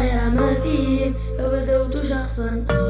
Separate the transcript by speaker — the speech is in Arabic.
Speaker 1: غير ما فيه. فبدوت شخصا. آخر